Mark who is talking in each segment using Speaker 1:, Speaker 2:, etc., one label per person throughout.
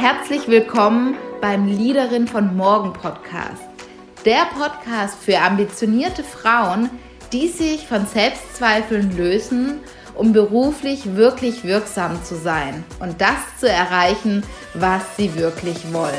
Speaker 1: Herzlich willkommen beim Leaderin von Morgen Podcast. Der Podcast für ambitionierte Frauen, die sich von Selbstzweifeln lösen, um beruflich wirklich wirksam zu sein und das zu erreichen, was sie wirklich wollen.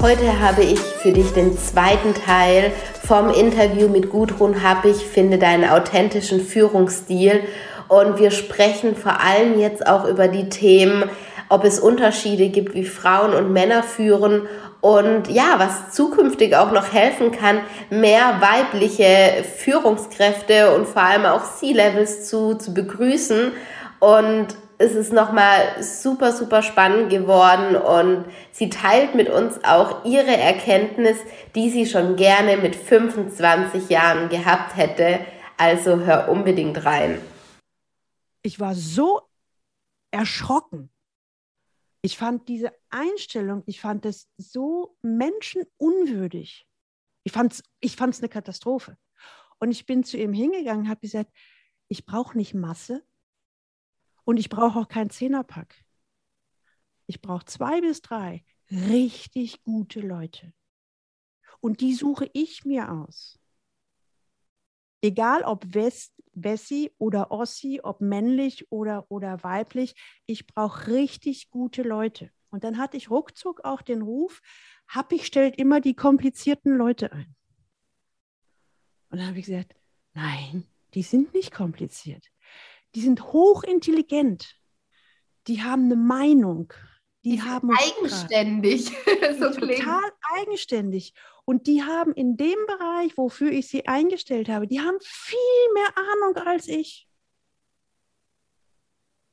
Speaker 1: Heute habe ich für dich den zweiten Teil vom Interview mit Gudrun Happig, finde deinen authentischen Führungsstil. Und wir sprechen vor allem jetzt auch über die Themen, ob es Unterschiede gibt, wie Frauen und Männer führen und ja, was zukünftig auch noch helfen kann, mehr weibliche Führungskräfte und vor allem auch C-Levels zu, zu begrüßen. Und es ist nochmal super, super spannend geworden und sie teilt mit uns auch ihre Erkenntnis, die sie schon gerne mit 25 Jahren gehabt hätte. Also hör unbedingt rein.
Speaker 2: Ich war so erschrocken. Ich fand diese Einstellung, ich fand es so menschenunwürdig. Ich fand es ich fand's eine Katastrophe. Und ich bin zu ihm hingegangen, habe gesagt, ich brauche nicht Masse, und ich brauche auch keinen Zehnerpack. Ich brauche zwei bis drei richtig gute Leute. Und die suche ich mir aus. Egal ob West, Wessi oder Ossi, ob männlich oder, oder weiblich, ich brauche richtig gute Leute. Und dann hatte ich ruckzuck auch den Ruf, Happig stellt immer die komplizierten Leute ein. Und dann habe ich gesagt, nein, die sind nicht kompliziert die sind hochintelligent, die haben eine Meinung, die, die haben
Speaker 1: eigenständig,
Speaker 2: so total eigenständig und die haben in dem Bereich, wofür ich sie eingestellt habe, die haben viel mehr Ahnung als ich.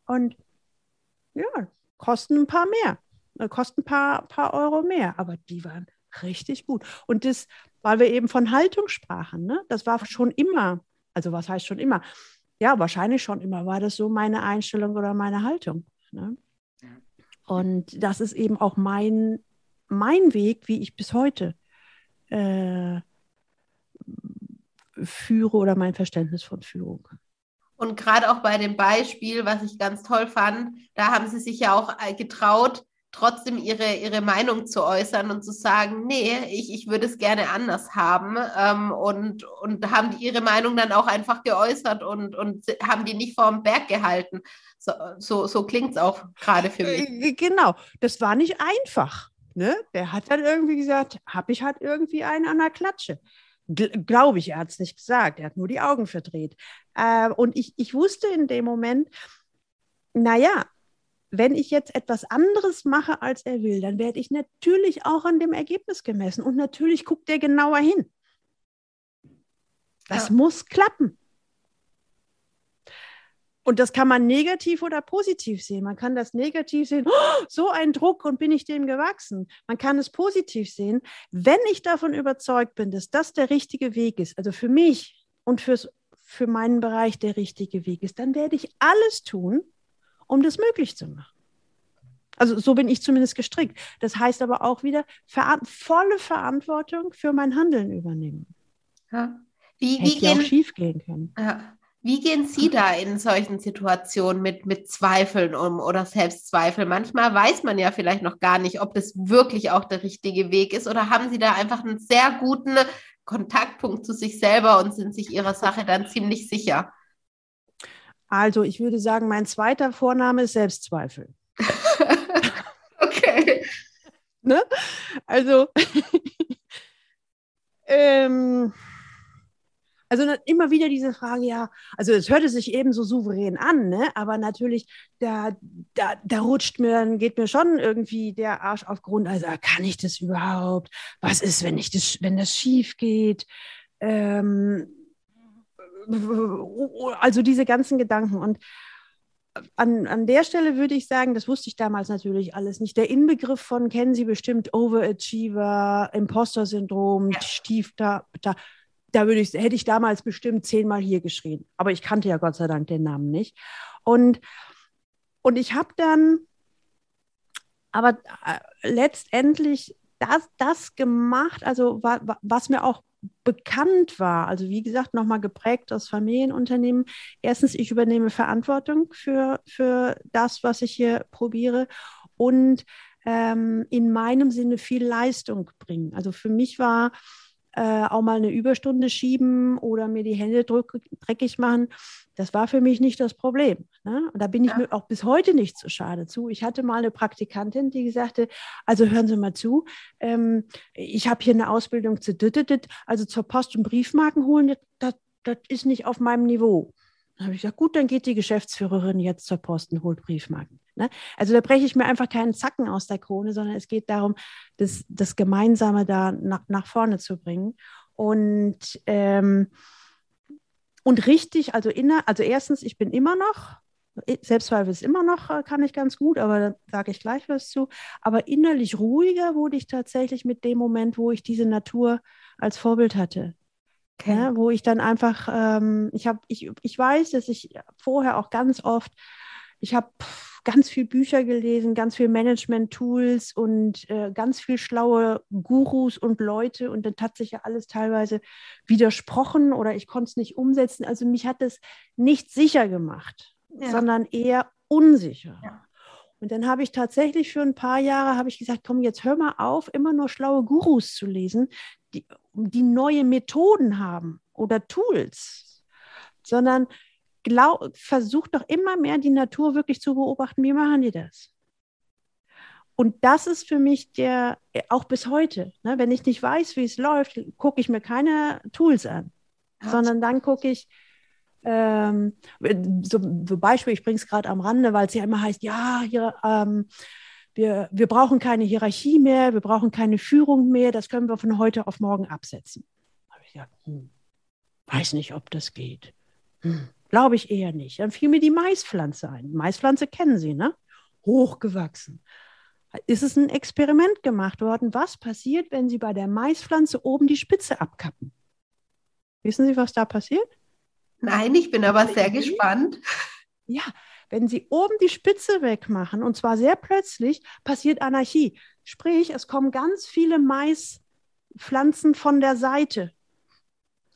Speaker 2: Und ja, kosten ein paar mehr, äh, kosten ein paar, paar Euro mehr, aber die waren richtig gut. Und das, weil wir eben von Haltung sprachen, ne? das war schon immer, also was heißt schon immer? Ja, wahrscheinlich schon immer war das so meine Einstellung oder meine Haltung. Ne? Und das ist eben auch mein, mein Weg, wie ich bis heute äh, führe oder mein Verständnis von Führung.
Speaker 1: Und gerade auch bei dem Beispiel, was ich ganz toll fand, da haben Sie sich ja auch äh, getraut, trotzdem ihre, ihre Meinung zu äußern und zu sagen, nee, ich, ich würde es gerne anders haben. Ähm, und, und haben die ihre Meinung dann auch einfach geäußert und, und haben die nicht vorm Berg gehalten. So, so, so klingt es auch gerade für mich.
Speaker 2: Äh, genau, das war nicht einfach. Ne? Der hat dann irgendwie gesagt, habe ich halt irgendwie einen an der Klatsche. Glaube ich, er hat es nicht gesagt, er hat nur die Augen verdreht. Äh, und ich, ich wusste in dem Moment, naja, wenn ich jetzt etwas anderes mache, als er will, dann werde ich natürlich auch an dem Ergebnis gemessen. Und natürlich guckt er genauer hin. Das ja. muss klappen. Und das kann man negativ oder positiv sehen. Man kann das negativ sehen, oh, so ein Druck und bin ich dem gewachsen. Man kann es positiv sehen, wenn ich davon überzeugt bin, dass das der richtige Weg ist, also für mich und fürs, für meinen Bereich der richtige Weg ist, dann werde ich alles tun, um das möglich zu machen. Also so bin ich zumindest gestrickt. Das heißt aber auch wieder ver volle Verantwortung für mein Handeln übernehmen.
Speaker 1: Ja. Wie, Hätte wie
Speaker 2: gehen, auch schief gehen können.
Speaker 1: Ja. Wie gehen Sie da in solchen Situationen mit, mit Zweifeln um oder Selbstzweifel? Manchmal weiß man ja vielleicht noch gar nicht, ob das wirklich auch der richtige Weg ist oder haben Sie da einfach einen sehr guten Kontaktpunkt zu sich selber und sind sich Ihrer Sache dann ziemlich sicher?
Speaker 2: Also ich würde sagen, mein zweiter Vorname ist Selbstzweifel.
Speaker 1: okay.
Speaker 2: Ne? Also, ähm, also immer wieder diese Frage, ja, also es hörte sich eben so souverän an, ne? aber natürlich, da, da, da rutscht mir, dann geht mir schon irgendwie der Arsch auf Grund. Also kann ich das überhaupt? Was ist, wenn ich das, wenn das schief geht? Ähm, also diese ganzen Gedanken. Und an, an der Stelle würde ich sagen, das wusste ich damals natürlich alles nicht. Der Inbegriff von, kennen Sie bestimmt, Overachiever, Imposter-Syndrom, ja. Stief, da, da, würde ich, hätte ich damals bestimmt zehnmal hier geschrien. Aber ich kannte ja Gott sei Dank den Namen nicht. Und, und ich habe dann aber äh, letztendlich das, das gemacht, also wa, was mir auch bekannt war, also wie gesagt, nochmal geprägt aus Familienunternehmen. Erstens, ich übernehme Verantwortung für, für das, was ich hier probiere und ähm, in meinem Sinne viel Leistung bringen. Also für mich war äh, auch mal eine Überstunde schieben oder mir die Hände dreckig machen. Das war für mich nicht das Problem. Ne? Und da bin ich ja. mir auch bis heute nicht so schade zu. Ich hatte mal eine Praktikantin, die sagte, also hören Sie mal zu, ähm, ich habe hier eine Ausbildung zu also zur Post und Briefmarken holen, das, das ist nicht auf meinem Niveau. Dann habe ich gesagt, gut, dann geht die Geschäftsführerin jetzt zur Post und holt Briefmarken. Ne? Also da breche ich mir einfach keinen Zacken aus der Krone, sondern es geht darum, das, das Gemeinsame da nach, nach vorne zu bringen. Und, ähm, und richtig, also, inner, also erstens, ich bin immer noch, Selbstzweifel ist immer noch, äh, kann ich ganz gut, aber da sage ich gleich was zu. Aber innerlich ruhiger wurde ich tatsächlich mit dem Moment, wo ich diese Natur als Vorbild hatte. Okay. Ja, wo ich dann einfach, ähm, ich habe, ich, ich weiß, dass ich vorher auch ganz oft, ich habe ganz viel Bücher gelesen, ganz viel Management-Tools und äh, ganz viel schlaue Gurus und Leute und dann hat sich ja alles teilweise widersprochen oder ich konnte es nicht umsetzen. Also mich hat es nicht sicher gemacht, ja. sondern eher unsicher. Ja. Und dann habe ich tatsächlich für ein paar Jahre habe ich gesagt, komm, jetzt hör mal auf, immer nur schlaue Gurus zu lesen, die, die neue Methoden haben oder Tools, sondern glaub, versucht doch immer mehr die Natur wirklich zu beobachten, wie machen die das? Und das ist für mich der, auch bis heute, ne, wenn ich nicht weiß, wie es läuft, gucke ich mir keine Tools an, ja. sondern dann gucke ich, ähm, so, so Beispiel, ich bringe es gerade am Rande, weil es ja immer heißt, ja, hier, ähm, wir, wir brauchen keine Hierarchie mehr, wir brauchen keine Führung mehr, das können wir von heute auf morgen absetzen. Da habe ich gesagt, hm, weiß nicht, ob das geht. Hm. Glaube ich eher nicht. Dann fiel mir die Maispflanze ein. Maispflanze kennen Sie, ne? Hochgewachsen. Ist es ein Experiment gemacht worden? Was passiert, wenn Sie bei der Maispflanze oben die Spitze abkappen? Wissen Sie, was da passiert?
Speaker 1: Nein, ich bin aber sehr gespannt.
Speaker 2: Ja, wenn Sie oben die Spitze wegmachen, und zwar sehr plötzlich, passiert Anarchie. Sprich, es kommen ganz viele Maispflanzen von der Seite.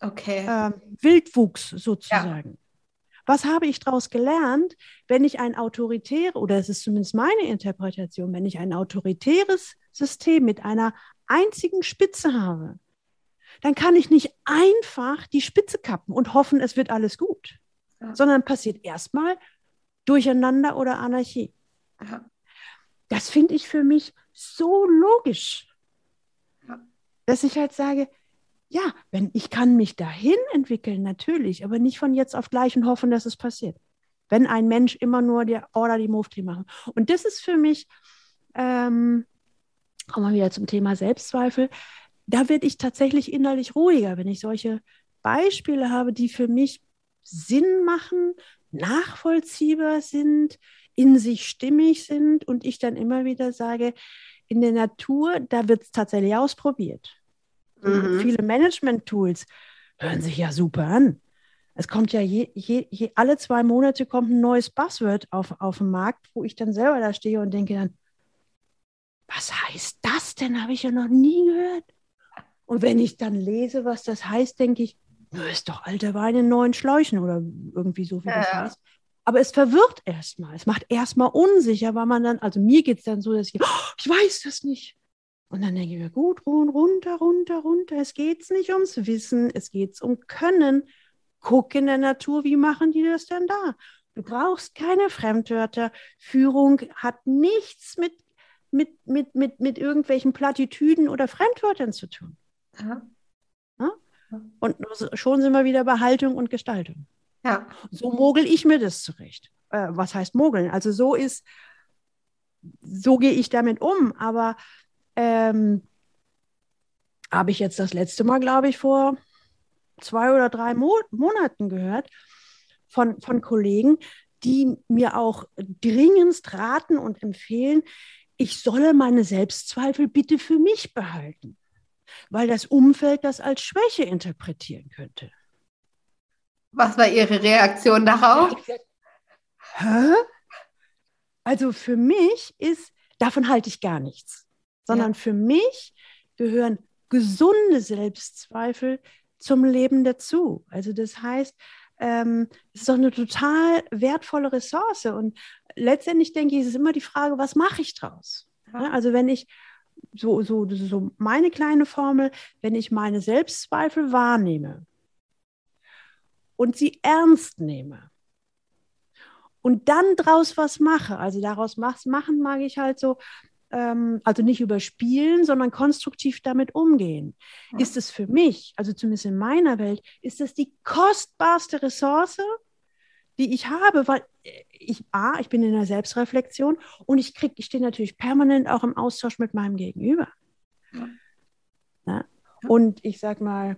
Speaker 1: Okay.
Speaker 2: Äh, Wildwuchs sozusagen. Ja. Was habe ich daraus gelernt, wenn ich ein autoritäres, oder es ist zumindest meine Interpretation, wenn ich ein autoritäres System mit einer einzigen Spitze habe, dann kann ich nicht einfach die Spitze kappen und hoffen, es wird alles gut, ja. sondern passiert erstmal Durcheinander oder Anarchie. Ja. Das finde ich für mich so logisch, ja. dass ich halt sage, ja, wenn ich kann mich dahin entwickeln, natürlich, aber nicht von jetzt auf gleich und hoffen, dass es passiert. Wenn ein Mensch immer nur die Order, die Mufti machen. Und das ist für mich, ähm, kommen wir wieder zum Thema Selbstzweifel, da werde ich tatsächlich innerlich ruhiger, wenn ich solche Beispiele habe, die für mich Sinn machen, nachvollziehbar sind, in sich stimmig sind und ich dann immer wieder sage, in der Natur, da wird es tatsächlich ausprobiert. Mhm. Viele Management-Tools hören sich ja super an. Es kommt ja je, je, je, alle zwei Monate kommt ein neues Buzzword auf, auf den Markt, wo ich dann selber da stehe und denke dann, was heißt das denn? Habe ich ja noch nie gehört. Und wenn ich dann lese, was das heißt, denke ich, ist doch alter Wein in neuen Schläuchen oder irgendwie so, wie ja. das heißt. Aber es verwirrt erstmal. Es macht erstmal unsicher, weil man dann, also mir geht es dann so, dass ich, oh, ich weiß das nicht. Und dann denke ich mir, gut, runter, runter, runter. Es geht nicht ums Wissen, es geht um Können. Guck in der Natur, wie machen die das denn da? Du brauchst keine Fremdwörter. Führung hat nichts mit, mit, mit, mit, mit irgendwelchen Plattitüden oder Fremdwörtern zu tun. Ja? Und schon sind wir wieder bei Haltung und Gestaltung. Ja. So mogel ich mir das zurecht. Äh, was heißt mogeln? Also so ist, so gehe ich damit um. Aber ähm, habe ich jetzt das letzte Mal, glaube ich, vor zwei oder drei Mo Monaten gehört von, von Kollegen, die mir auch dringendst raten und empfehlen, ich solle meine Selbstzweifel bitte für mich behalten, weil das Umfeld das als Schwäche interpretieren könnte.
Speaker 1: Was war Ihre Reaktion darauf?
Speaker 2: Hä? Also für mich ist, davon halte ich gar nichts sondern ja. für mich gehören gesunde Selbstzweifel zum Leben dazu. Also das heißt, ähm, es ist doch eine total wertvolle Ressource. Und letztendlich denke ich, es ist immer die Frage, was mache ich draus? Ja. Also wenn ich so, so, so meine kleine Formel, wenn ich meine Selbstzweifel wahrnehme und sie ernst nehme und dann draus was mache, also daraus machen mag ich halt so, ähm, also nicht überspielen, sondern konstruktiv damit umgehen. Ja. Ist es für mich, also zumindest in meiner Welt, ist das die kostbarste Ressource, die ich habe, weil ich, A, ich bin in der Selbstreflexion und ich kriege, ich stehe natürlich permanent auch im Austausch mit meinem Gegenüber. Ja. Ja? Und ich sag mal,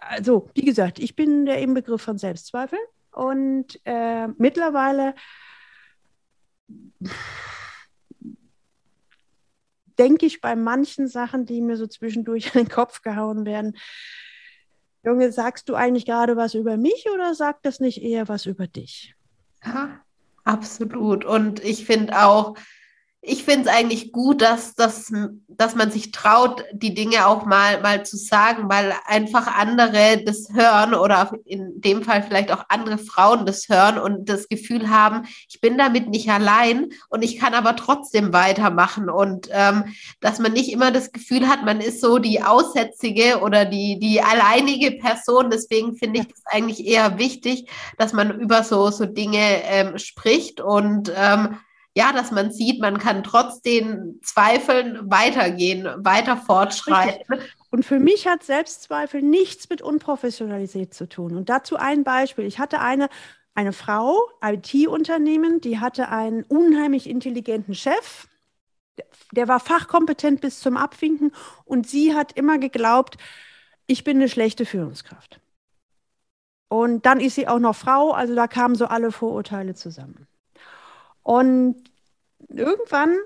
Speaker 2: also wie gesagt, ich bin der Inbegriff von Selbstzweifel und äh, mittlerweile denke ich bei manchen Sachen, die mir so zwischendurch in den Kopf gehauen werden, Junge, sagst du eigentlich gerade was über mich oder sagt das nicht eher was über dich?
Speaker 1: Ja, absolut. Und ich finde auch, ich finde es eigentlich gut, dass, dass, dass man sich traut, die Dinge auch mal, mal zu sagen, weil einfach andere das hören oder in dem Fall vielleicht auch andere Frauen das hören und das Gefühl haben, ich bin damit nicht allein und ich kann aber trotzdem weitermachen und ähm, dass man nicht immer das Gefühl hat, man ist so die Aussätzige oder die, die alleinige Person. Deswegen finde ich das eigentlich eher wichtig, dass man über so, so Dinge ähm, spricht und ähm, ja, dass man sieht, man kann trotz den Zweifeln weitergehen, weiter fortschreiten.
Speaker 2: Und für mich hat Selbstzweifel nichts mit Unprofessionalität zu tun. Und dazu ein Beispiel. Ich hatte eine, eine Frau, IT-Unternehmen, die hatte einen unheimlich intelligenten Chef. Der war fachkompetent bis zum Abwinken und sie hat immer geglaubt, ich bin eine schlechte Führungskraft. Und dann ist sie auch noch Frau, also da kamen so alle Vorurteile zusammen. Und irgendwann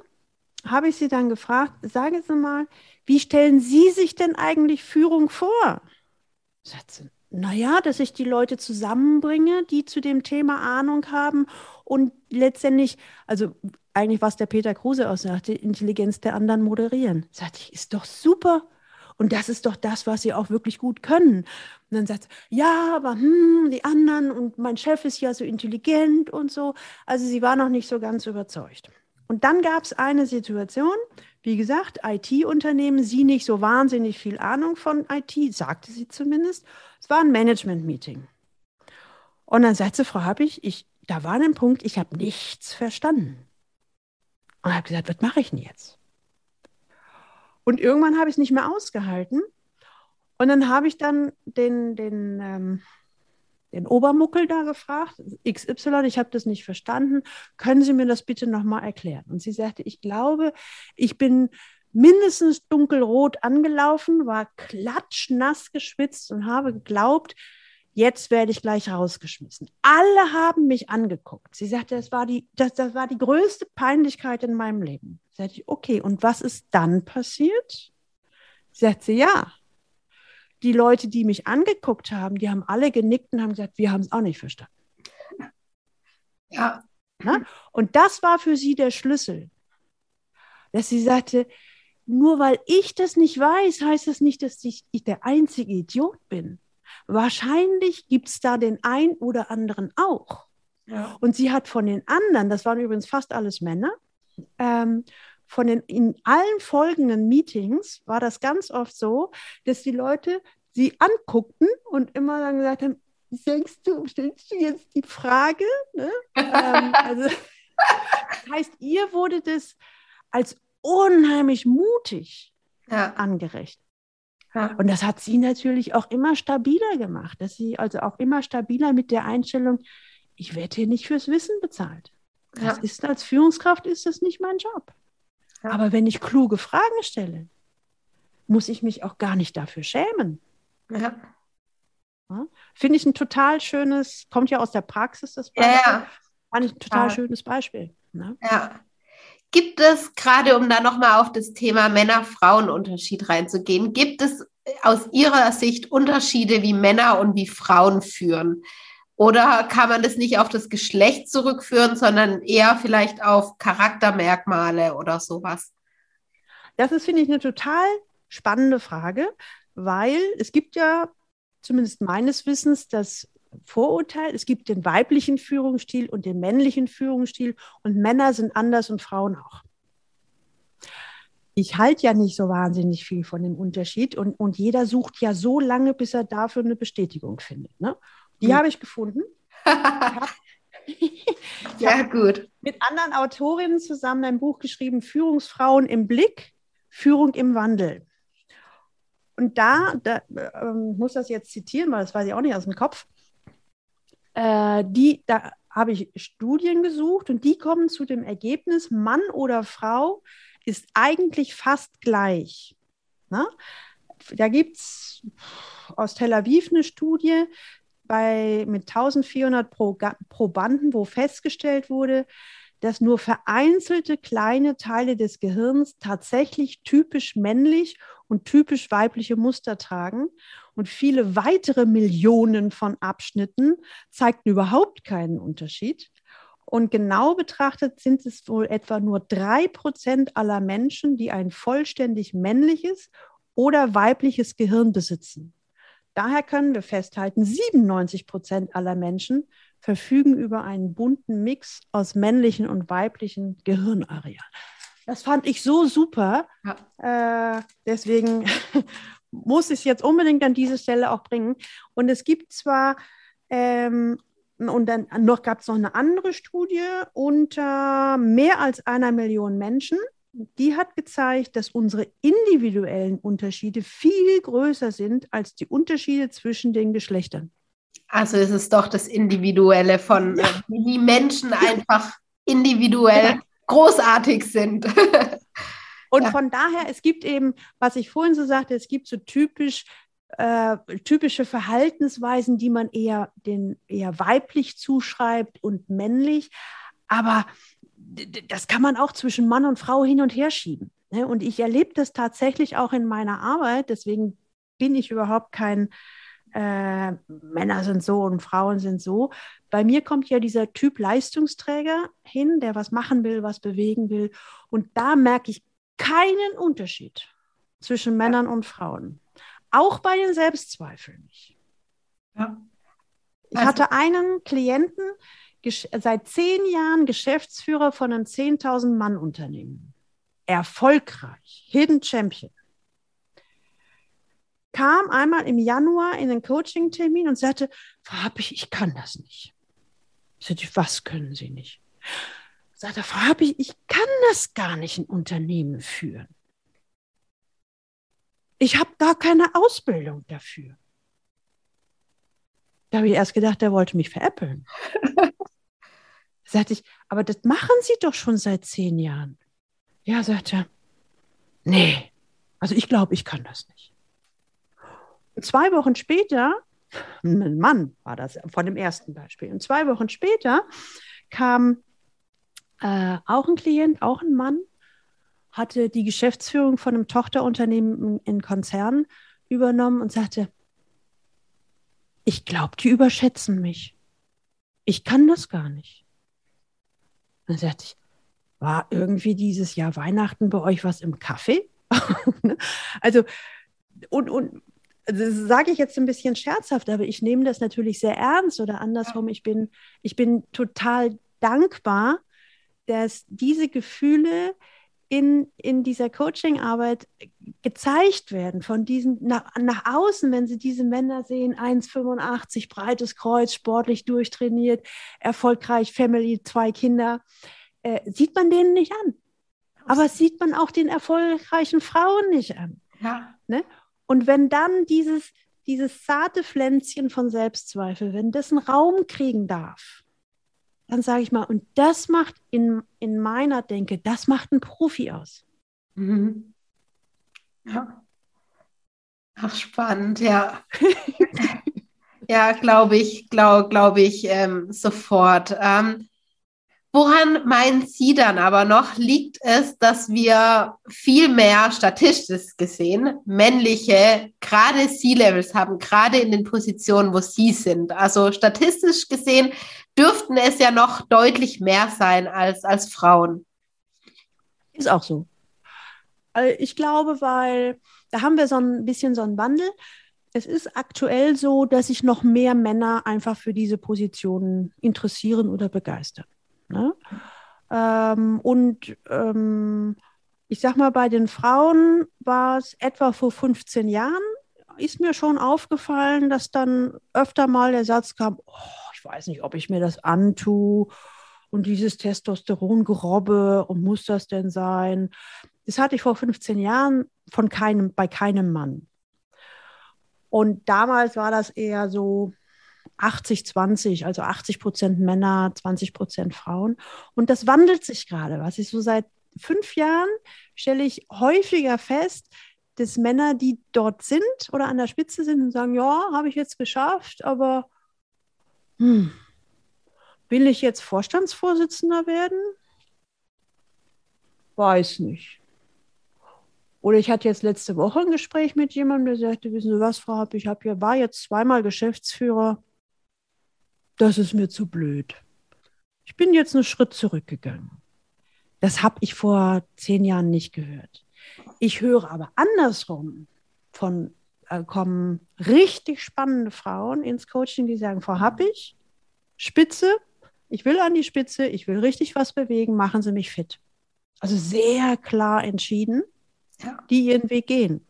Speaker 2: habe ich sie dann gefragt, sagen Sie mal, wie stellen Sie sich denn eigentlich Führung vor? Sagt sie, naja, dass ich die Leute zusammenbringe, die zu dem Thema Ahnung haben und letztendlich, also eigentlich was der Peter Kruse auch sagte, Intelligenz der anderen moderieren. Sagt ich, ist doch super. Und das ist doch das, was sie auch wirklich gut können. Und dann sagt sie, ja, aber hm, die anderen und mein Chef ist ja so intelligent und so. Also sie war noch nicht so ganz überzeugt. Und dann gab es eine Situation, wie gesagt, IT-Unternehmen, sie nicht so wahnsinnig viel Ahnung von IT, sagte sie zumindest. Es war ein Management-Meeting. Und dann sagte sie, Frau Happig, ich, da war ein Punkt, ich habe nichts verstanden. Und habe gesagt, was mache ich denn jetzt? Und irgendwann habe ich es nicht mehr ausgehalten. Und dann habe ich dann den, den, ähm, den Obermuckel da gefragt, XY, ich habe das nicht verstanden, können Sie mir das bitte nochmal erklären? Und sie sagte, ich glaube, ich bin mindestens dunkelrot angelaufen, war klatschnass geschwitzt und habe geglaubt, jetzt werde ich gleich rausgeschmissen. Alle haben mich angeguckt. Sie sagte, das war die, das, das war die größte Peinlichkeit in meinem Leben. Sagte ich, okay, und was ist dann passiert? Sagte sie, ja. Die Leute, die mich angeguckt haben, die haben alle genickt und haben gesagt, wir haben es auch nicht verstanden. Ja. Na? Und das war für sie der Schlüssel. Dass sie sagte, nur weil ich das nicht weiß, heißt das nicht, dass ich, ich der einzige Idiot bin. Wahrscheinlich gibt es da den ein oder anderen auch. Ja. Und sie hat von den anderen, das waren übrigens fast alles Männer, ähm, von den in allen folgenden Meetings war das ganz oft so, dass die Leute sie anguckten und immer dann gesagt haben, denkst du, stellst du jetzt die Frage? Ne? ähm, also, das heißt, ihr wurde das als unheimlich mutig ja. angerechnet. Ja. Und das hat sie natürlich auch immer stabiler gemacht, dass sie also auch immer stabiler mit der Einstellung, ich werde hier nicht fürs Wissen bezahlt. Das ja. ist als Führungskraft ist das nicht mein Job. Ja. Aber wenn ich kluge Fragen stelle, muss ich mich auch gar nicht dafür schämen. Ja. Finde ich ein total schönes, kommt ja aus der Praxis, das Beispiel. Ja, Fand ich ein total schönes Beispiel. Ne?
Speaker 1: Ja. Gibt es, gerade um da nochmal auf das Thema Männer-Frauen-Unterschied reinzugehen, gibt es aus Ihrer Sicht Unterschiede, wie Männer und wie Frauen führen? Oder kann man das nicht auf das Geschlecht zurückführen, sondern eher vielleicht auf Charaktermerkmale oder sowas?
Speaker 2: Das ist, finde ich, eine total spannende Frage, weil es gibt ja zumindest meines Wissens das Vorurteil, es gibt den weiblichen Führungsstil und den männlichen Führungsstil und Männer sind anders und Frauen auch. Ich halte ja nicht so wahnsinnig viel von dem Unterschied und, und jeder sucht ja so lange, bis er dafür eine Bestätigung findet. Ne? Die mhm. habe ich gefunden.
Speaker 1: ja, gut.
Speaker 2: Mit anderen Autorinnen zusammen ein Buch geschrieben, Führungsfrauen im Blick, Führung im Wandel. Und da, da ähm, muss das jetzt zitieren, weil das weiß ich auch nicht aus dem Kopf. Äh, die, da habe ich Studien gesucht und die kommen zu dem Ergebnis, Mann oder Frau ist eigentlich fast gleich. Na? Da gibt es aus Tel Aviv eine Studie bei, mit 1400 Pro, Probanden, wo festgestellt wurde, dass nur vereinzelte kleine Teile des Gehirns tatsächlich typisch männlich und typisch weibliche Muster tragen. Und viele weitere Millionen von Abschnitten zeigten überhaupt keinen Unterschied. Und genau betrachtet sind es wohl etwa nur drei Prozent aller Menschen, die ein vollständig männliches oder weibliches Gehirn besitzen. Daher können wir festhalten, 97 Prozent aller Menschen verfügen über einen bunten Mix aus männlichen und weiblichen Gehirnarealen. Das fand ich so super. Ja. Äh, deswegen muss ich es jetzt unbedingt an diese Stelle auch bringen. Und es gibt zwar, ähm, und dann noch gab es noch eine andere Studie unter mehr als einer Million Menschen. Die hat gezeigt, dass unsere individuellen Unterschiede viel größer sind als die Unterschiede zwischen den Geschlechtern.
Speaker 1: Also es ist doch das Individuelle von, ja. wie die Menschen einfach individuell ja. großartig sind.
Speaker 2: Und ja. von daher, es gibt eben, was ich vorhin so sagte, es gibt so typisch äh, typische Verhaltensweisen, die man eher den eher weiblich zuschreibt und männlich. Aber das kann man auch zwischen Mann und Frau hin und her schieben. Ne? Und ich erlebe das tatsächlich auch in meiner Arbeit. Deswegen bin ich überhaupt kein äh, Männer sind so und Frauen sind so. Bei mir kommt ja dieser Typ Leistungsträger hin, der was machen will, was bewegen will. Und da merke ich keinen Unterschied zwischen Männern und Frauen. Auch bei den Selbstzweifeln nicht. Ja. Ich also, hatte einen Klienten, seit zehn Jahren Geschäftsführer von einem 10.000 Mann Unternehmen. Erfolgreich, Hidden Champion kam einmal im Januar in den Coaching-Termin und sagte, Frau Happig, ich kann das nicht. Ich sagte, was können Sie nicht? Sagte, Frau Happig, ich kann das gar nicht ein Unternehmen führen. Ich habe gar keine Ausbildung dafür. Da habe ich erst gedacht, der wollte mich veräppeln. sagte ich, aber das machen Sie doch schon seit zehn Jahren. Ja, sagte er, nee, also ich glaube, ich kann das nicht. Zwei Wochen später, ein Mann war das von dem ersten Beispiel, und zwei Wochen später kam äh, auch ein Klient, auch ein Mann, hatte die Geschäftsführung von einem Tochterunternehmen in Konzern übernommen und sagte, ich glaube, die überschätzen mich. Ich kann das gar nicht. Dann sagte ich, war irgendwie dieses Jahr Weihnachten bei euch was im Kaffee? also, und, und also das sage ich jetzt ein bisschen scherzhaft, aber ich nehme das natürlich sehr ernst oder andersrum. Ich bin, ich bin total dankbar, dass diese Gefühle in, in dieser Coaching-Arbeit gezeigt werden, von diesen nach, nach außen, wenn sie diese Männer sehen, 1,85, breites Kreuz, sportlich durchtrainiert, erfolgreich, Family, zwei Kinder, äh, sieht man denen nicht an. Aber sieht man auch den erfolgreichen Frauen nicht an. Ja. Ne? Und wenn dann dieses, dieses zarte Pflänzchen von Selbstzweifel, wenn das einen Raum kriegen darf, dann sage ich mal, und das macht in, in meiner Denke, das macht einen Profi aus. Mhm.
Speaker 1: Ja. Ach, spannend, ja. ja, glaube ich, glaube glaub ich ähm, sofort. Ähm, Woran meinen Sie dann aber noch, liegt es, dass wir viel mehr statistisch gesehen männliche, gerade C-Levels haben, gerade in den Positionen, wo Sie sind? Also statistisch gesehen dürften es ja noch deutlich mehr sein als, als Frauen.
Speaker 2: Ist auch so. Ich glaube, weil da haben wir so ein bisschen so einen Wandel. Es ist aktuell so, dass sich noch mehr Männer einfach für diese Positionen interessieren oder begeistern. Ne? Ähm, und ähm, ich sag mal, bei den Frauen war es etwa vor 15 Jahren, ist mir schon aufgefallen, dass dann öfter mal der Satz kam, oh, weiß nicht, ob ich mir das antue und dieses Testosterongerobbe und muss das denn sein? Das hatte ich vor 15 Jahren von keinem, bei keinem Mann. Und damals war das eher so 80-20, also 80 Prozent Männer, 20 Prozent Frauen. Und das wandelt sich gerade. Was ich so seit fünf Jahren stelle ich häufiger fest, dass Männer, die dort sind oder an der Spitze sind und sagen, ja, habe ich jetzt geschafft, aber hm, will ich jetzt Vorstandsvorsitzender werden? Weiß nicht. Oder ich hatte jetzt letzte Woche ein Gespräch mit jemandem, der sagte, wissen Sie was, Frau Happ, ich habe hier, war jetzt zweimal Geschäftsführer. Das ist mir zu blöd. Ich bin jetzt einen Schritt zurückgegangen. Das habe ich vor zehn Jahren nicht gehört. Ich höre aber andersrum von kommen richtig spannende Frauen ins Coaching, die sagen, Frau Happig, Spitze, ich will an die Spitze, ich will richtig was bewegen, machen Sie mich fit. Also sehr klar entschieden ja. die ihren Weg gehen.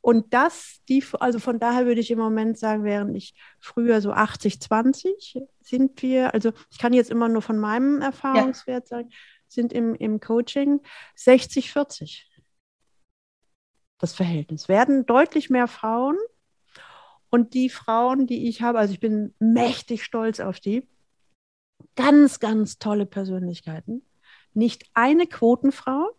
Speaker 2: Und das, die, also von daher würde ich im Moment sagen, während ich früher so 80, 20 sind wir, also ich kann jetzt immer nur von meinem Erfahrungswert ja. sagen, sind im, im Coaching 60, 40. Das Verhältnis. Werden deutlich mehr Frauen. Und die Frauen, die ich habe, also ich bin mächtig stolz auf die, ganz, ganz tolle Persönlichkeiten. Nicht eine Quotenfrau,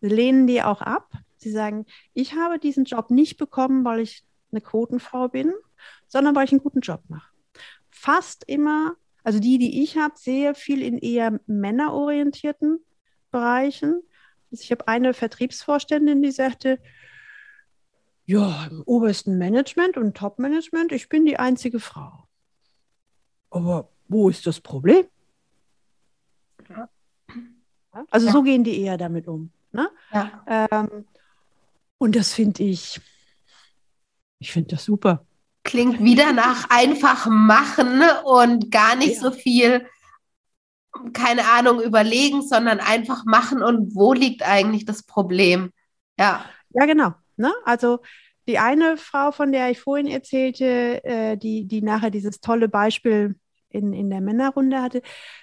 Speaker 2: lehnen die auch ab. Sie sagen, ich habe diesen Job nicht bekommen, weil ich eine Quotenfrau bin, sondern weil ich einen guten Job mache. Fast immer, also die, die ich habe, sehr viel in eher männerorientierten Bereichen. Also ich habe eine Vertriebsvorständin, die sagte, ja, im obersten Management und Top-Management, ich bin die einzige Frau. Aber wo ist das Problem? Also ja. so gehen die eher damit um. Ne? Ja. Ähm, und das finde ich, ich finde das super.
Speaker 1: Klingt wieder nach einfach machen und gar nicht so viel, keine Ahnung, überlegen, sondern einfach machen und wo liegt eigentlich das Problem?
Speaker 2: Ja. Ja, genau. Ne? Also die eine Frau, von der ich vorhin erzählte, äh, die, die nachher dieses tolle Beispiel in, in der Männerrunde hatte,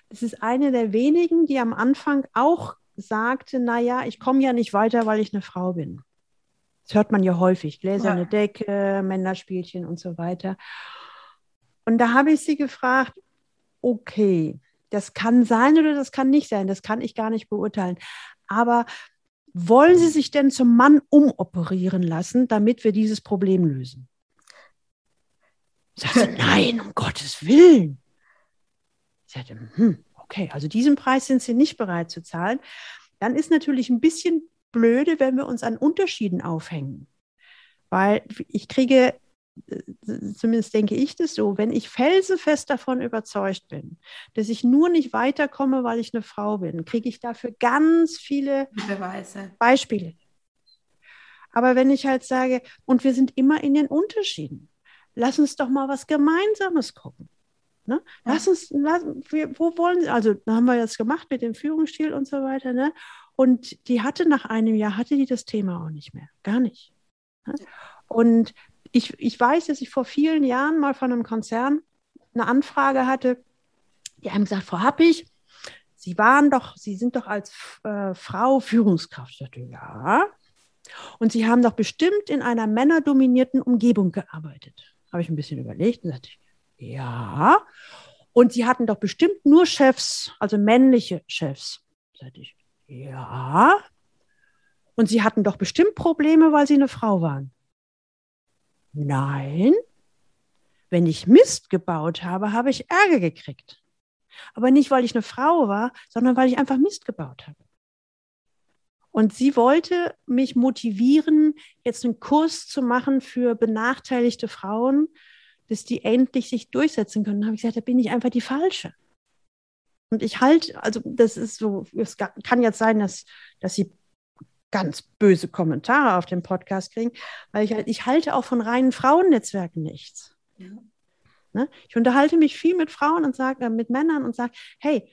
Speaker 2: das ist eine der wenigen, die am Anfang auch sagte, naja, ich komme ja nicht weiter, weil ich eine Frau bin. Das hört man ja häufig, gläserne ja. Decke, Männerspielchen und so weiter. Und da habe ich sie gefragt, okay, das kann sein oder das kann nicht sein, das kann ich gar nicht beurteilen. Aber wollen Sie sich denn zum Mann umoperieren lassen, damit wir dieses Problem lösen? Sagte, nein, um Gottes Willen. Ich sagte, hm, okay, also diesen Preis sind sie nicht bereit zu zahlen, dann ist natürlich ein bisschen blöde, wenn wir uns an Unterschieden aufhängen. Weil ich kriege, zumindest denke ich das so, wenn ich felsenfest davon überzeugt bin, dass ich nur nicht weiterkomme, weil ich eine Frau bin, kriege ich dafür ganz viele Beweise. Beispiele. Aber wenn ich halt sage, und wir sind immer in den Unterschieden, lass uns doch mal was Gemeinsames gucken. Ne? Lass uns, lass, wir, wo wollen Sie, also da haben wir das gemacht mit dem Führungsstil und so weiter, ne? Und die hatte nach einem Jahr, hatte die das Thema auch nicht mehr, gar nicht. Ne? Und ich, ich weiß, dass ich vor vielen Jahren mal von einem Konzern eine Anfrage hatte, die haben gesagt, Frau Happig, Sie waren doch, Sie sind doch als äh, Frau Führungskraft. Ich dachte, ja. Und Sie haben doch bestimmt in einer männerdominierten Umgebung gearbeitet. Habe ich ein bisschen überlegt und sagte, ja. Und sie hatten doch bestimmt nur Chefs, also männliche Chefs. Sagte ich, ja. Und sie hatten doch bestimmt Probleme, weil sie eine Frau waren. Nein. Wenn ich Mist gebaut habe, habe ich Ärger gekriegt. Aber nicht, weil ich eine Frau war, sondern weil ich einfach Mist gebaut habe. Und sie wollte mich motivieren, jetzt einen Kurs zu machen für benachteiligte Frauen, dass die endlich sich durchsetzen können. Da habe ich gesagt, da bin ich einfach die Falsche. Und ich halte, also das ist so, es kann jetzt sein, dass, dass sie ganz böse Kommentare auf dem Podcast kriegen, weil ich halt, ich halte auch von reinen Frauennetzwerken nichts. Ja. Ne? Ich unterhalte mich viel mit Frauen und sage, äh, mit Männern und sage, hey,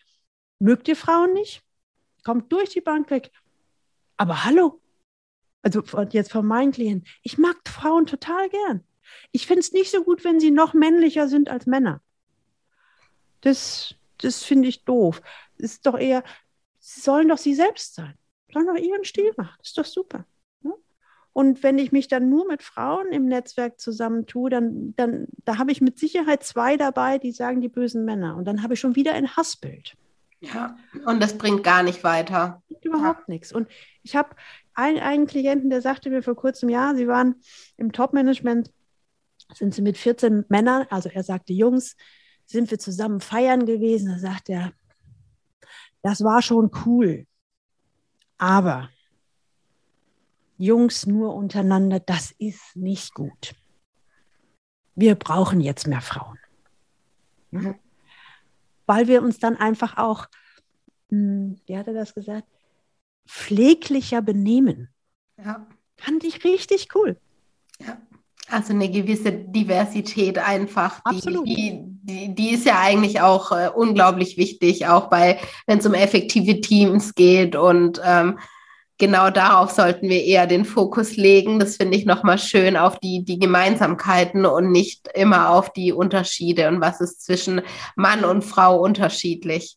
Speaker 2: mögt ihr Frauen nicht? Kommt durch die Bank weg. Aber hallo, also jetzt von meinen Klienten, ich mag Frauen total gern. Ich finde es nicht so gut, wenn sie noch männlicher sind als Männer. Das, das finde ich doof. Ist doch eher, sie sollen doch sie selbst sein. Sollen doch ihren Stil machen. Das ist doch super. Ne? Und wenn ich mich dann nur mit Frauen im Netzwerk zusammentue, dann, dann da habe ich mit Sicherheit zwei dabei, die sagen die bösen Männer. Und dann habe ich schon wieder ein Hassbild.
Speaker 1: Ja, und das bringt gar nicht weiter.
Speaker 2: Überhaupt ja. nichts. Und ich habe einen, einen Klienten, der sagte mir vor kurzem, ja, sie waren im Top-Management, sind sie mit 14 Männern, also er sagte Jungs, sind wir zusammen feiern gewesen. Da sagt er, das war schon cool. Aber Jungs nur untereinander, das ist nicht gut. Wir brauchen jetzt mehr Frauen. Mhm. Weil wir uns dann einfach auch, hm, wie hat er das gesagt, pfleglicher benehmen. Ja. Fand ich richtig cool.
Speaker 1: Ja. Also eine gewisse Diversität einfach, die, die, die, die, ist ja eigentlich auch äh, unglaublich wichtig, auch bei, wenn es um effektive Teams geht und ähm, genau darauf sollten wir eher den Fokus legen. Das finde ich nochmal schön auf die, die Gemeinsamkeiten und nicht immer auf die Unterschiede und was ist zwischen Mann und Frau unterschiedlich.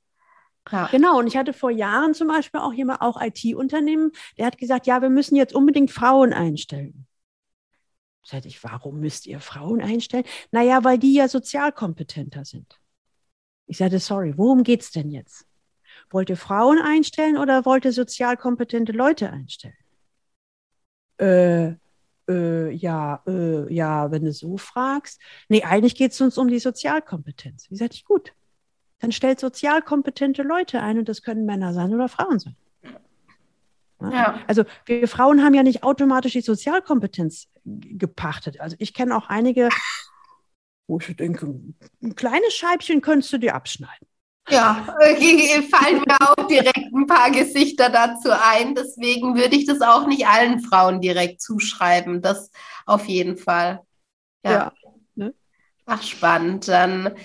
Speaker 2: Ja. Genau, und ich hatte vor Jahren zum Beispiel auch jemand, auch IT-Unternehmen, der hat gesagt, ja, wir müssen jetzt unbedingt Frauen einstellen. Sagte ich, warum müsst ihr Frauen einstellen? Naja, weil die ja sozialkompetenter sind. Ich sagte, sorry, worum geht es denn jetzt? Wollt ihr Frauen einstellen oder wollt ihr sozialkompetente Leute einstellen? Äh, äh, ja, äh, ja, wenn du so fragst. Nee, eigentlich geht es uns um die Sozialkompetenz. Wie sagte ich, gut. Dann stellt sozialkompetente Leute ein und das können Männer sein oder Frauen sein. Ja. Also wir Frauen haben ja nicht automatisch die Sozialkompetenz gepachtet. Also ich kenne auch einige, wo ich denke, ein kleines Scheibchen könntest du dir abschneiden.
Speaker 1: Ja, fallen mir auch direkt ein paar Gesichter dazu ein. Deswegen würde ich das auch nicht allen Frauen direkt zuschreiben. Das auf jeden Fall. Ja. ja ne? Ach, spannend. Dann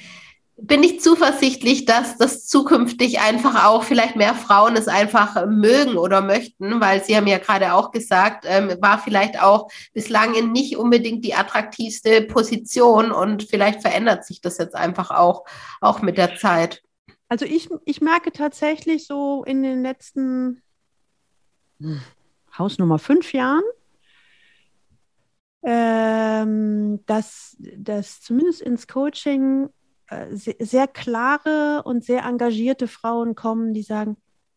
Speaker 1: bin ich zuversichtlich, dass das zukünftig einfach auch vielleicht mehr Frauen es einfach mögen oder möchten, weil Sie haben ja gerade auch gesagt, ähm, war vielleicht auch bislang nicht unbedingt die attraktivste Position und vielleicht verändert sich das jetzt einfach auch, auch mit der Zeit.
Speaker 2: Also ich, ich merke tatsächlich so in den letzten hm, Hausnummer fünf Jahren, ähm, dass, dass zumindest ins Coaching sehr, klare und sehr engagierte Frauen kommen, die sagen,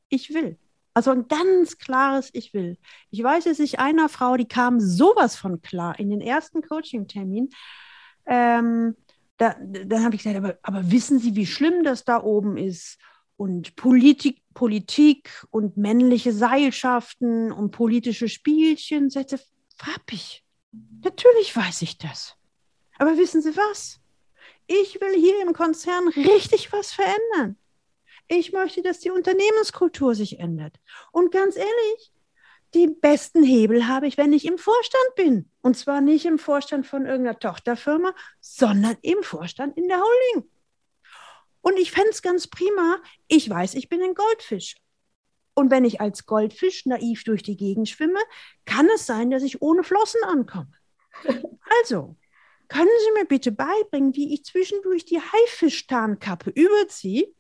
Speaker 2: ich will. Also ein ganz klares Ich will. Ich weiß es nicht einer Frau, die kam sowas von klar in den ersten Coaching-Termin. Ähm, da, dann habe ich gesagt, aber, aber wissen Sie, wie schlimm das da oben ist? Und Politik, Politik und männliche Seilschaften und politische Spielchen. Sagte, ich. Natürlich weiß ich das. Aber wissen Sie was? Ich will hier im Konzern richtig was verändern. Ich möchte, dass die Unternehmenskultur sich ändert. Und ganz ehrlich, die besten Hebel habe ich, wenn ich im Vorstand bin. Und zwar nicht im Vorstand von irgendeiner Tochterfirma, sondern im Vorstand in der Holding. Und ich fände es ganz prima. Ich weiß, ich bin ein Goldfisch. Und wenn ich als Goldfisch naiv durch die Gegend schwimme, kann es sein, dass ich ohne Flossen ankomme. Also, können Sie mir bitte beibringen, wie ich zwischendurch die Haifischtarnkappe überziehe,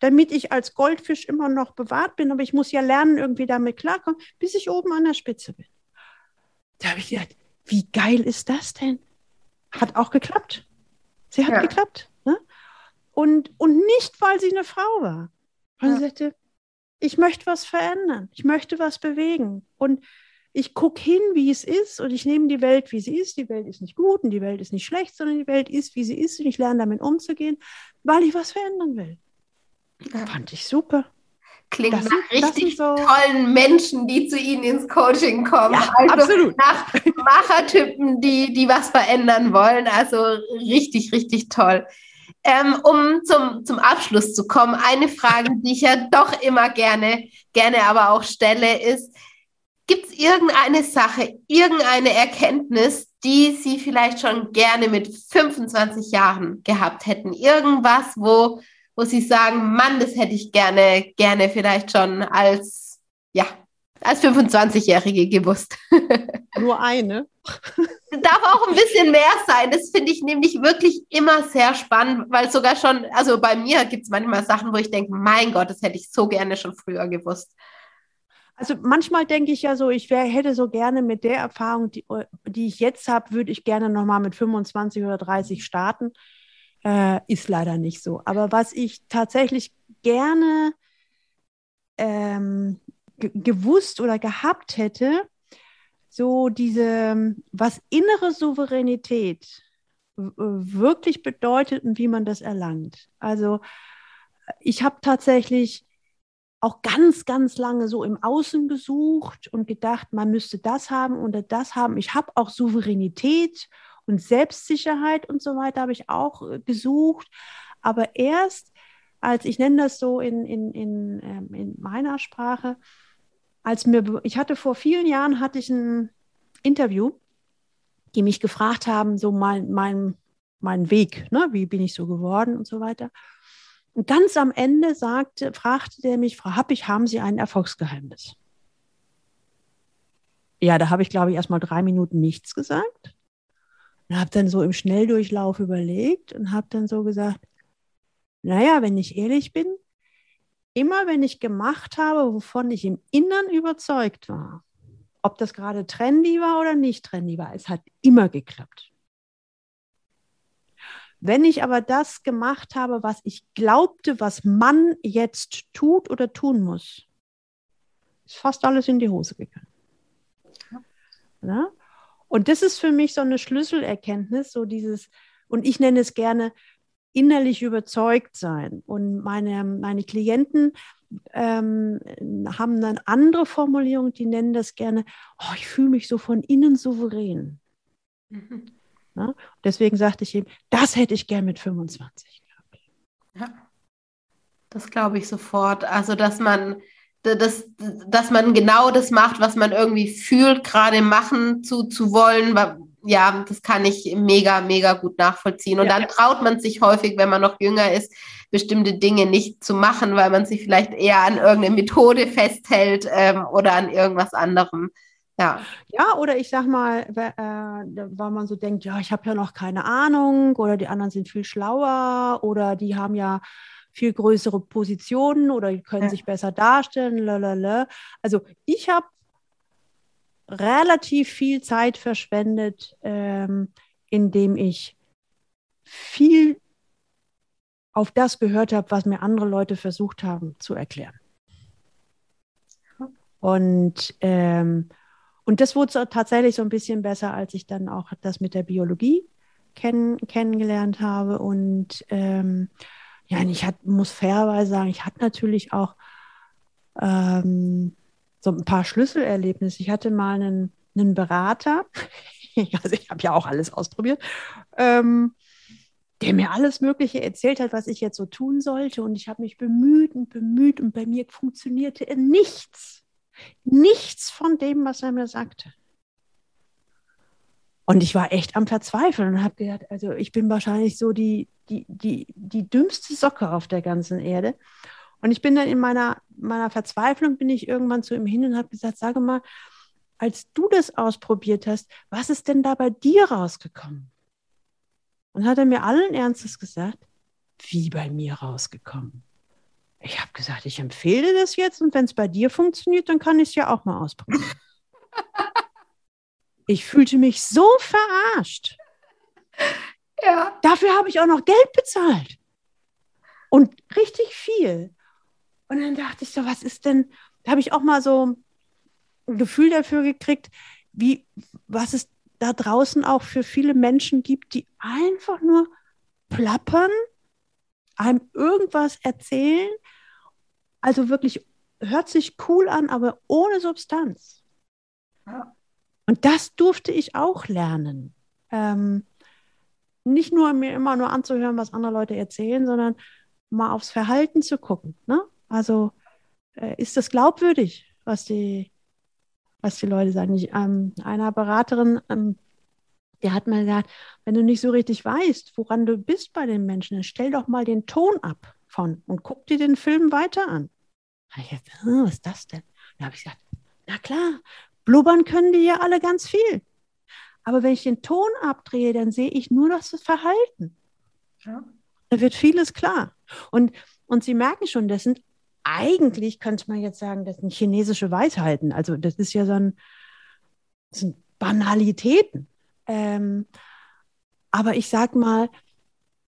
Speaker 2: damit ich als Goldfisch immer noch bewahrt bin, aber ich muss ja lernen, irgendwie damit klarkommen, bis ich oben an der Spitze bin. Da habe ich gedacht, wie geil ist das denn? Hat auch geklappt. Sie hat ja. geklappt. Ne? Und, und nicht, weil sie eine Frau war. Weil ja. sie sagte, ich möchte was verändern, ich möchte was bewegen. Und ich gucke hin, wie es ist und ich nehme die Welt, wie sie ist. Die Welt ist nicht gut und die Welt ist nicht schlecht, sondern die Welt ist, wie sie ist und ich lerne damit umzugehen, weil ich was verändern will. Ja. Fand ich super.
Speaker 1: Klingt das nach sind, richtig so tollen Menschen, die zu Ihnen ins Coaching kommen. Ja,
Speaker 2: also absolut.
Speaker 1: nach Machertypen, die, die was verändern wollen. Also richtig, richtig toll. Ähm, um zum, zum Abschluss zu kommen, eine Frage, die ich ja doch immer gerne, gerne aber auch stelle, ist, Gibt es irgendeine Sache, irgendeine Erkenntnis, die Sie vielleicht schon gerne mit 25 Jahren gehabt hätten? Irgendwas, wo, wo Sie sagen, Mann, das hätte ich gerne, gerne vielleicht schon als, ja, als 25-Jährige gewusst.
Speaker 2: Nur eine.
Speaker 1: Darf auch ein bisschen mehr sein. Das finde ich nämlich wirklich immer sehr spannend, weil sogar schon, also bei mir gibt es manchmal Sachen, wo ich denke, mein Gott, das hätte ich so gerne schon früher gewusst.
Speaker 2: Also manchmal denke ich ja so, ich wär, hätte so gerne mit der Erfahrung, die, die ich jetzt habe, würde ich gerne nochmal mit 25 oder 30 starten. Äh, ist leider nicht so. Aber was ich tatsächlich gerne ähm, gewusst oder gehabt hätte, so diese, was innere Souveränität wirklich bedeutet und wie man das erlangt. Also ich habe tatsächlich auch ganz, ganz lange so im Außen gesucht und gedacht, man müsste das haben oder das haben. Ich habe auch Souveränität und Selbstsicherheit und so weiter habe ich auch äh, gesucht. Aber erst, als ich nenne das so in, in, in, ähm, in meiner Sprache, als mir, ich hatte vor vielen Jahren hatte ich ein Interview, die mich gefragt haben, so mein, mein, mein Weg, ne? wie bin ich so geworden und so weiter. Und ganz am Ende sagte, fragte der mich, Frau Happig, haben Sie ein Erfolgsgeheimnis? Ja, da habe ich, glaube ich, erst mal drei Minuten nichts gesagt. Und habe dann so im Schnelldurchlauf überlegt und habe dann so gesagt, naja, wenn ich ehrlich bin, immer wenn ich gemacht habe, wovon ich im Innern überzeugt war, ob das gerade trendy war oder nicht trendy war, es hat immer geklappt. Wenn ich aber das gemacht habe, was ich glaubte, was man jetzt tut oder tun muss, ist fast alles in die Hose gegangen. Ja? Und das ist für mich so eine Schlüsselerkenntnis, so dieses, und ich nenne es gerne innerlich überzeugt sein. Und meine, meine Klienten ähm, haben eine andere Formulierung, die nennen das gerne, oh, ich fühle mich so von innen souverän. Mhm. Ja? Deswegen sagte ich eben, das hätte ich gern mit 25 gehabt.
Speaker 1: Ja, das glaube ich sofort. Also, dass man, dass, dass man genau das macht, was man irgendwie fühlt, gerade machen zu, zu wollen, ja, das kann ich mega, mega gut nachvollziehen. Und ja. dann traut man sich häufig, wenn man noch jünger ist, bestimmte Dinge nicht zu machen, weil man sich vielleicht eher an irgendeine Methode festhält ähm, oder an irgendwas anderem. Ja.
Speaker 2: ja, oder ich sag mal, äh, weil man so denkt, ja, ich habe ja noch keine Ahnung oder die anderen sind viel schlauer oder die haben ja viel größere Positionen oder können ja. sich besser darstellen. Lalala. Also ich habe relativ viel Zeit verschwendet, ähm, indem ich viel auf das gehört habe, was mir andere Leute versucht haben zu erklären. Und, ähm, und das wurde tatsächlich so ein bisschen besser, als ich dann auch das mit der Biologie kenn kennengelernt habe. Und ähm, ja, ich hat, muss fairerweise sagen, ich hatte natürlich auch ähm, so ein paar Schlüsselerlebnisse. Ich hatte mal einen, einen Berater, also ich habe ja auch alles ausprobiert, ähm, der mir alles Mögliche erzählt hat, was ich jetzt so tun sollte. Und ich habe mich bemüht und bemüht und bei mir funktionierte nichts. Nichts von dem, was er mir sagte. Und ich war echt am Verzweifeln und habe gedacht, also ich bin wahrscheinlich so die, die, die, die dümmste Socke auf der ganzen Erde. Und ich bin dann in meiner, meiner Verzweiflung, bin ich irgendwann zu ihm hin und habe gesagt, sage mal, als du das ausprobiert hast, was ist denn da bei dir rausgekommen? Und hat er mir allen Ernstes gesagt, wie bei mir rausgekommen. Ich habe gesagt, ich empfehle das jetzt und wenn es bei dir funktioniert, dann kann ich es ja auch mal ausprobieren. ich fühlte mich so verarscht. Ja. Dafür habe ich auch noch Geld bezahlt. Und richtig viel. Und dann dachte ich so, was ist denn, da habe ich auch mal so ein Gefühl dafür gekriegt, wie, was es da draußen auch für viele Menschen gibt, die einfach nur plappern, einem irgendwas erzählen. Also wirklich hört sich cool an, aber ohne Substanz. Ja. Und das durfte ich auch lernen. Ähm, nicht nur mir immer nur anzuhören, was andere Leute erzählen, sondern mal aufs Verhalten zu gucken. Ne? Also äh, ist das glaubwürdig, was die, was die Leute sagen. Ich, ähm, einer Beraterin, ähm, der hat mal gesagt, wenn du nicht so richtig weißt, woran du bist bei den Menschen, dann stell doch mal den Ton ab von und guck dir den Film weiter an. Da ich gesagt, oh, was ist das denn? Da habe ich gesagt, na klar, blubbern können die ja alle ganz viel. Aber wenn ich den Ton abdrehe, dann sehe ich nur das Verhalten. Ja. Da wird vieles klar. Und, und Sie merken schon, das sind eigentlich, könnte man jetzt sagen, das sind chinesische Weisheiten. Also das ist ja so ein, das sind Banalitäten. Ähm, aber ich sage mal,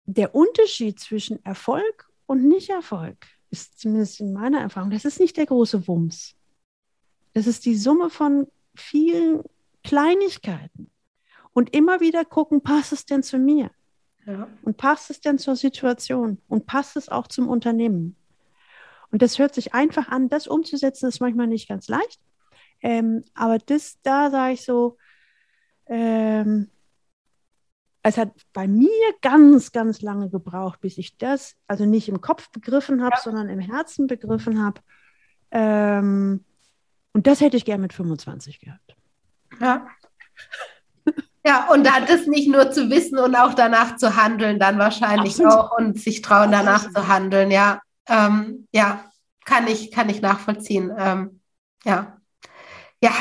Speaker 2: der Unterschied zwischen Erfolg und Nicht-Erfolg ist zumindest in meiner Erfahrung, das ist nicht der große Wumms. Das ist die Summe von vielen Kleinigkeiten. Und immer wieder gucken, passt es denn zu mir? Ja. Und passt es denn zur Situation? Und passt es auch zum Unternehmen? Und das hört sich einfach an, das umzusetzen, ist manchmal nicht ganz leicht. Ähm, aber das, da sage ich so, ähm, es hat bei mir ganz, ganz lange gebraucht, bis ich das, also nicht im Kopf begriffen habe, ja. sondern im Herzen begriffen habe. Ähm, und das hätte ich gern mit 25 gehabt.
Speaker 1: Ja. Ja, und dann das nicht nur zu wissen und auch danach zu handeln, dann wahrscheinlich Absolut. auch und sich trauen, danach Absolut. zu handeln, ja. Ähm, ja, kann ich, kann ich nachvollziehen. Ähm, ja. Ja,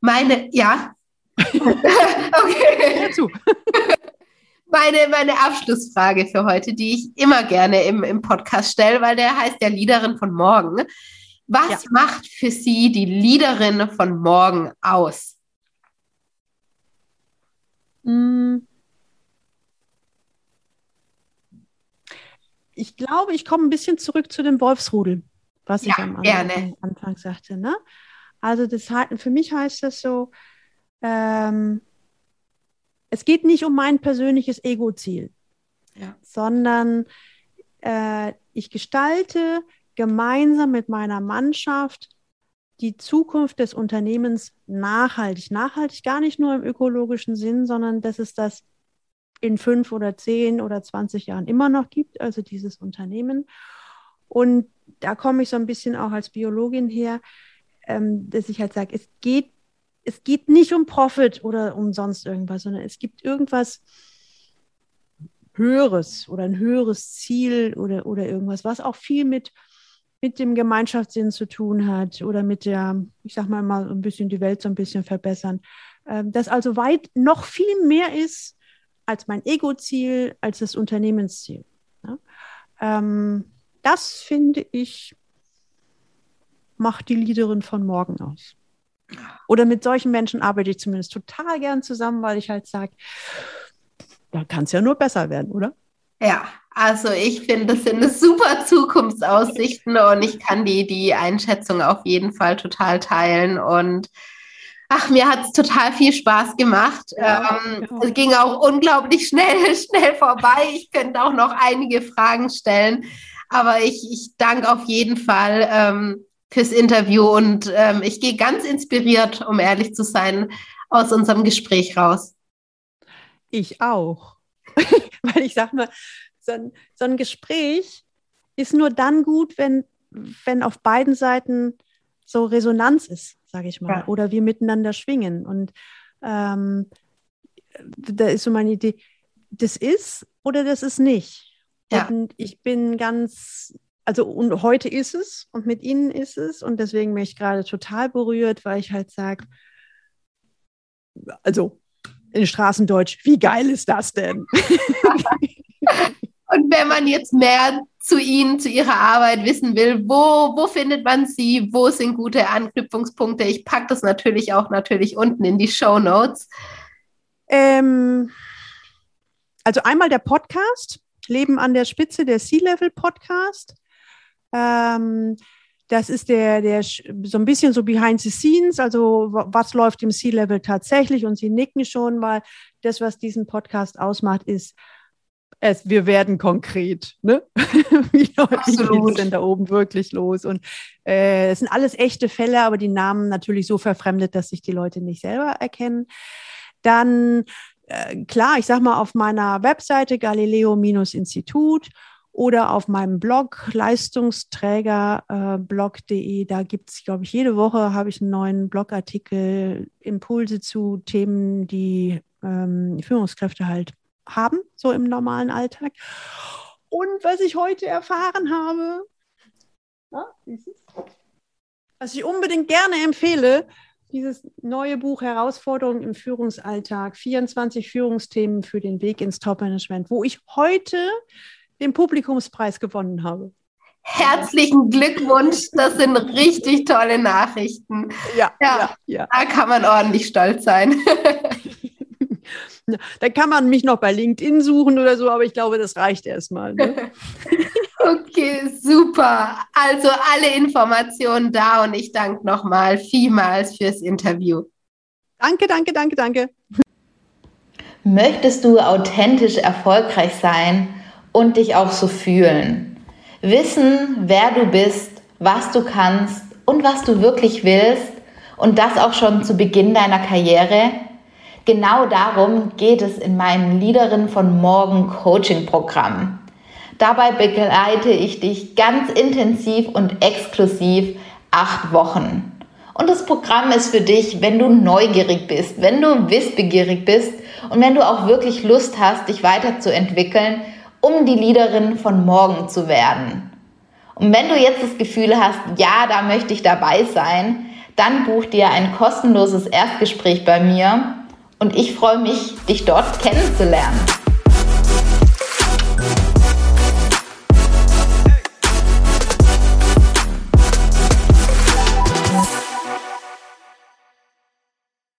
Speaker 1: meine, ja. okay. Meine, meine Abschlussfrage für heute, die ich immer gerne im, im Podcast stelle, weil der heißt ja Leaderin von morgen. Was ja. macht für Sie die Leaderin von morgen aus?
Speaker 2: Mm. Ich glaube, ich komme ein bisschen zurück zu dem Wolfsrudel, was ja, ich am Anfang, Anfang, sagte. Ne? Also das, für mich heißt das so, ähm, es geht nicht um mein persönliches Ego-Ziel, ja. sondern äh, ich gestalte gemeinsam mit meiner Mannschaft die Zukunft des Unternehmens nachhaltig. Nachhaltig gar nicht nur im ökologischen Sinn, sondern dass es das in fünf oder zehn oder zwanzig Jahren immer noch gibt, also dieses Unternehmen. Und da komme ich so ein bisschen auch als Biologin her, ähm, dass ich halt sage, es geht, es geht nicht um Profit oder um sonst irgendwas, sondern es gibt irgendwas Höheres oder ein höheres Ziel oder, oder irgendwas, was auch viel mit mit dem Gemeinschaftssinn zu tun hat oder mit der, ich sag mal mal, ein bisschen die Welt so ein bisschen verbessern. Ähm, das also weit noch viel mehr ist als mein Ego-Ziel, als das Unternehmensziel. Ja? Ähm, das finde ich, macht die Leaderin von morgen aus. Oder mit solchen Menschen arbeite ich zumindest total gern zusammen, weil ich halt sage, da kann es ja nur besser werden, oder?
Speaker 1: Ja, also ich finde, das sind super Zukunftsaussichten und ich kann die, die Einschätzung auf jeden Fall total teilen. Und ach, mir hat es total viel Spaß gemacht. Ja, ähm, ja. Es ging auch unglaublich schnell, schnell vorbei. Ich könnte auch noch einige Fragen stellen. Aber ich, ich danke auf jeden Fall ähm, fürs Interview und ähm, ich gehe ganz inspiriert, um ehrlich zu sein, aus unserem Gespräch raus.
Speaker 2: Ich auch. Weil ich sag mal, so ein, so ein Gespräch ist nur dann gut, wenn, wenn auf beiden Seiten so Resonanz ist, sage ich mal, ja. oder wir miteinander schwingen. Und ähm, da ist so meine Idee, das ist oder das ist nicht. Ja. Und ich bin ganz, also und heute ist es und mit Ihnen ist es und deswegen bin ich gerade total berührt, weil ich halt sage, also in Straßendeutsch, wie geil ist das denn?
Speaker 1: Und wenn man jetzt mehr zu Ihnen, zu Ihrer Arbeit wissen will, wo, wo findet man Sie? Wo sind gute Anknüpfungspunkte? Ich packe das natürlich auch natürlich unten in die Show Notes.
Speaker 2: Ähm, also einmal der Podcast, Leben an der Spitze, der Sea-Level Podcast. Ähm, das ist der, der so ein bisschen so behind the scenes, also was läuft im Sea-Level tatsächlich und Sie nicken schon, weil das, was diesen Podcast ausmacht, ist, es, wir werden konkret. Ne? Wie es denn da oben wirklich los? Und äh, es sind alles echte Fälle, aber die Namen natürlich so verfremdet, dass sich die Leute nicht selber erkennen. Dann, äh, klar, ich sag mal, auf meiner Webseite Galileo-Institut oder auf meinem Blog leistungsträgerblog.de. Äh, da gibt es, glaube ich, jede Woche habe ich einen neuen Blogartikel, Impulse zu Themen, die ähm, Führungskräfte halt haben, so im normalen Alltag. Und was ich heute erfahren habe, was ich unbedingt gerne empfehle, dieses neue Buch Herausforderungen im Führungsalltag, 24 Führungsthemen für den Weg ins Top-Management, wo ich heute den Publikumspreis gewonnen habe.
Speaker 3: Herzlichen Glückwunsch, das sind richtig tolle Nachrichten.
Speaker 2: Ja, ja, ja,
Speaker 3: da kann man ordentlich stolz sein.
Speaker 2: da kann man mich noch bei LinkedIn suchen oder so, aber ich glaube, das reicht erstmal. Ne?
Speaker 3: Okay, super. Also alle Informationen da und ich danke nochmal vielmals fürs Interview.
Speaker 2: Danke, danke, danke, danke.
Speaker 3: Möchtest du authentisch erfolgreich sein und dich auch so fühlen? Wissen, wer du bist, was du kannst und was du wirklich willst und das auch schon zu Beginn deiner Karriere? Genau darum geht es in meinem Leaderin von Morgen Coaching Programm. Dabei begleite ich dich ganz intensiv und exklusiv acht Wochen. Und das Programm ist für dich, wenn du neugierig bist, wenn du wissbegierig bist und wenn du auch wirklich Lust hast, dich weiterzuentwickeln, um die Leaderin von morgen zu werden. Und wenn du jetzt das Gefühl hast, ja, da möchte ich dabei sein, dann buch dir ein kostenloses Erstgespräch bei mir und ich freue mich, dich dort kennenzulernen.